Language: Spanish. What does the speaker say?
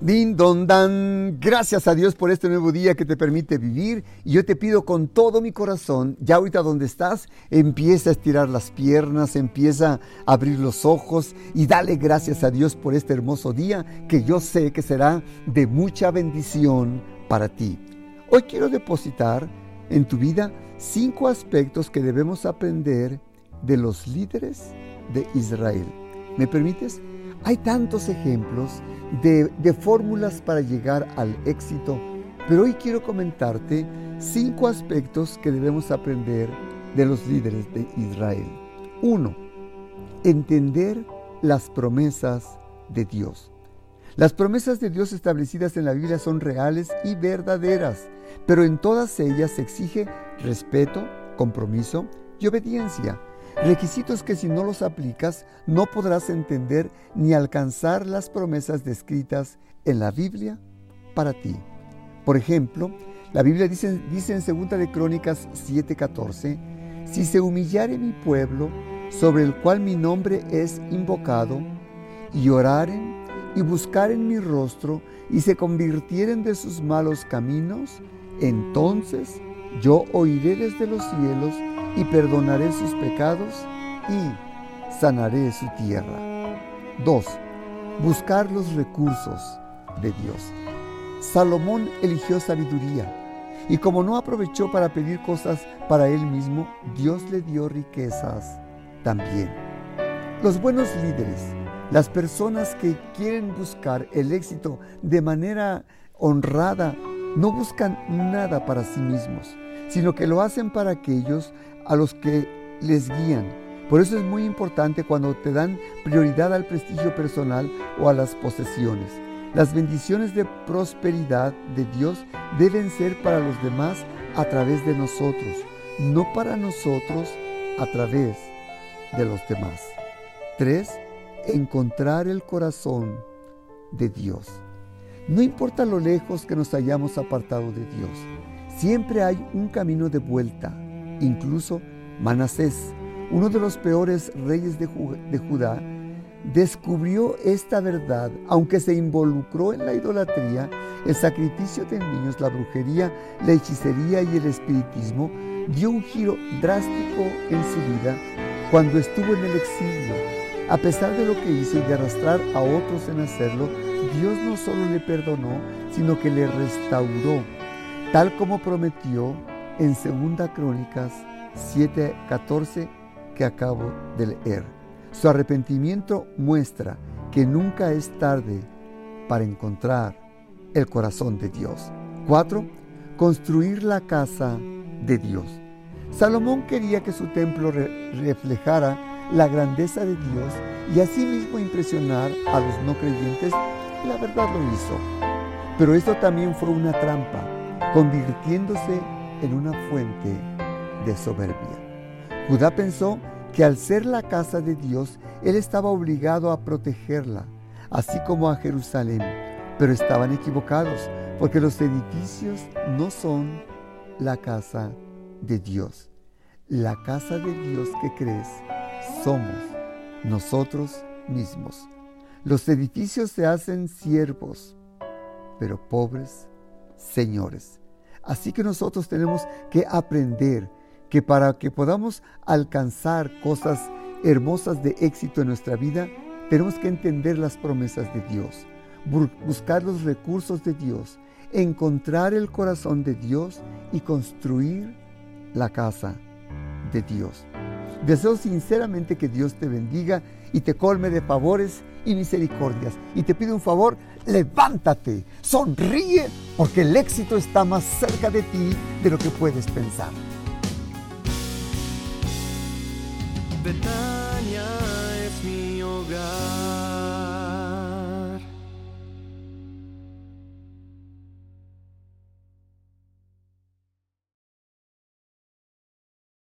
Din don dan, gracias a Dios por este nuevo día que te permite vivir y yo te pido con todo mi corazón, ya ahorita donde estás, empieza a estirar las piernas, empieza a abrir los ojos y dale gracias a Dios por este hermoso día que yo sé que será de mucha bendición para ti. Hoy quiero depositar en tu vida cinco aspectos que debemos aprender de los líderes de Israel. ¿Me permites? Hay tantos ejemplos de, fórmulas para llegar al éxito, pero hoy quiero comentarte cinco aspectos que debemos aprender de los líderes de Israel. Uno, entender las promesas de Dios. Las promesas de Dios establecidas en la Biblia son reales y verdaderas, pero en todas ellas se exige respeto, compromiso y obediencia. Requisitos que si no los aplicas no podrás entender ni alcanzar las promesas descritas en la Biblia para ti. Por ejemplo, la Biblia dice, dice en 2 de Crónicas 7:14, si se humillare mi pueblo, sobre el cual mi nombre es invocado, y oraren y buscaren mi rostro, y se convirtieren de sus malos caminos, entonces yo oiré desde los cielos, y perdonaré sus pecados y sanaré su tierra. 2. Buscar los recursos de Dios. Salomón eligió sabiduría y como no aprovechó para pedir cosas para él mismo, Dios le dio riquezas también. Los buenos líderes, las personas que quieren buscar el éxito de manera honrada, no buscan nada para sí mismos, sino que lo hacen para aquellos a los que les guían. Por eso es muy importante cuando te dan prioridad al prestigio personal o a las posesiones. Las bendiciones de prosperidad de Dios deben ser para los demás a través de nosotros, no para nosotros a través de los demás. 3. Encontrar el corazón de Dios. No importa lo lejos que nos hayamos apartado de Dios, siempre hay un camino de vuelta Incluso Manasés, uno de los peores reyes de, Judá, descubrió esta verdad, aunque se involucró en la idolatría, el sacrificio de niños, la brujería, la hechicería y el espiritismo, dio un giro drástico en su vida cuando estuvo en el exilio. A pesar de lo que hizo y de arrastrar a otros en hacerlo, Dios no solo le perdonó, sino que le restauró, tal como prometió en Segunda Crónicas 7:14 que acabo de leer. Su arrepentimiento muestra que nunca es tarde para encontrar el corazón de Dios. 4. Construir la casa de Dios. Salomón quería que su templo reflejara la grandeza de Dios y asimismo impresionar a los no creyentes. La verdad lo hizo. Pero esto también fue una trampa, convirtiéndose en una fuente de soberbia. Judá pensó que al ser la casa de Dios, él estaba obligado a protegerla, así como a Jerusalén, pero estaban equivocados, porque los edificios no son la casa de Dios. La casa de Dios que crees somos nosotros mismos. Los edificios se hacen siervos, pero pobres señores. Así que nosotros tenemos que aprender que para que podamos alcanzar cosas hermosas de éxito en nuestra vida, tenemos que entender las promesas de Dios, buscar los recursos de Dios, encontrar el corazón de Dios y construir la casa de Dios. Deseo sinceramente que Dios te bendiga y te colme de favores y misericordias. Y te pido un favor, levántate, sonríe, porque el éxito está más cerca de ti de lo que puedes pensar.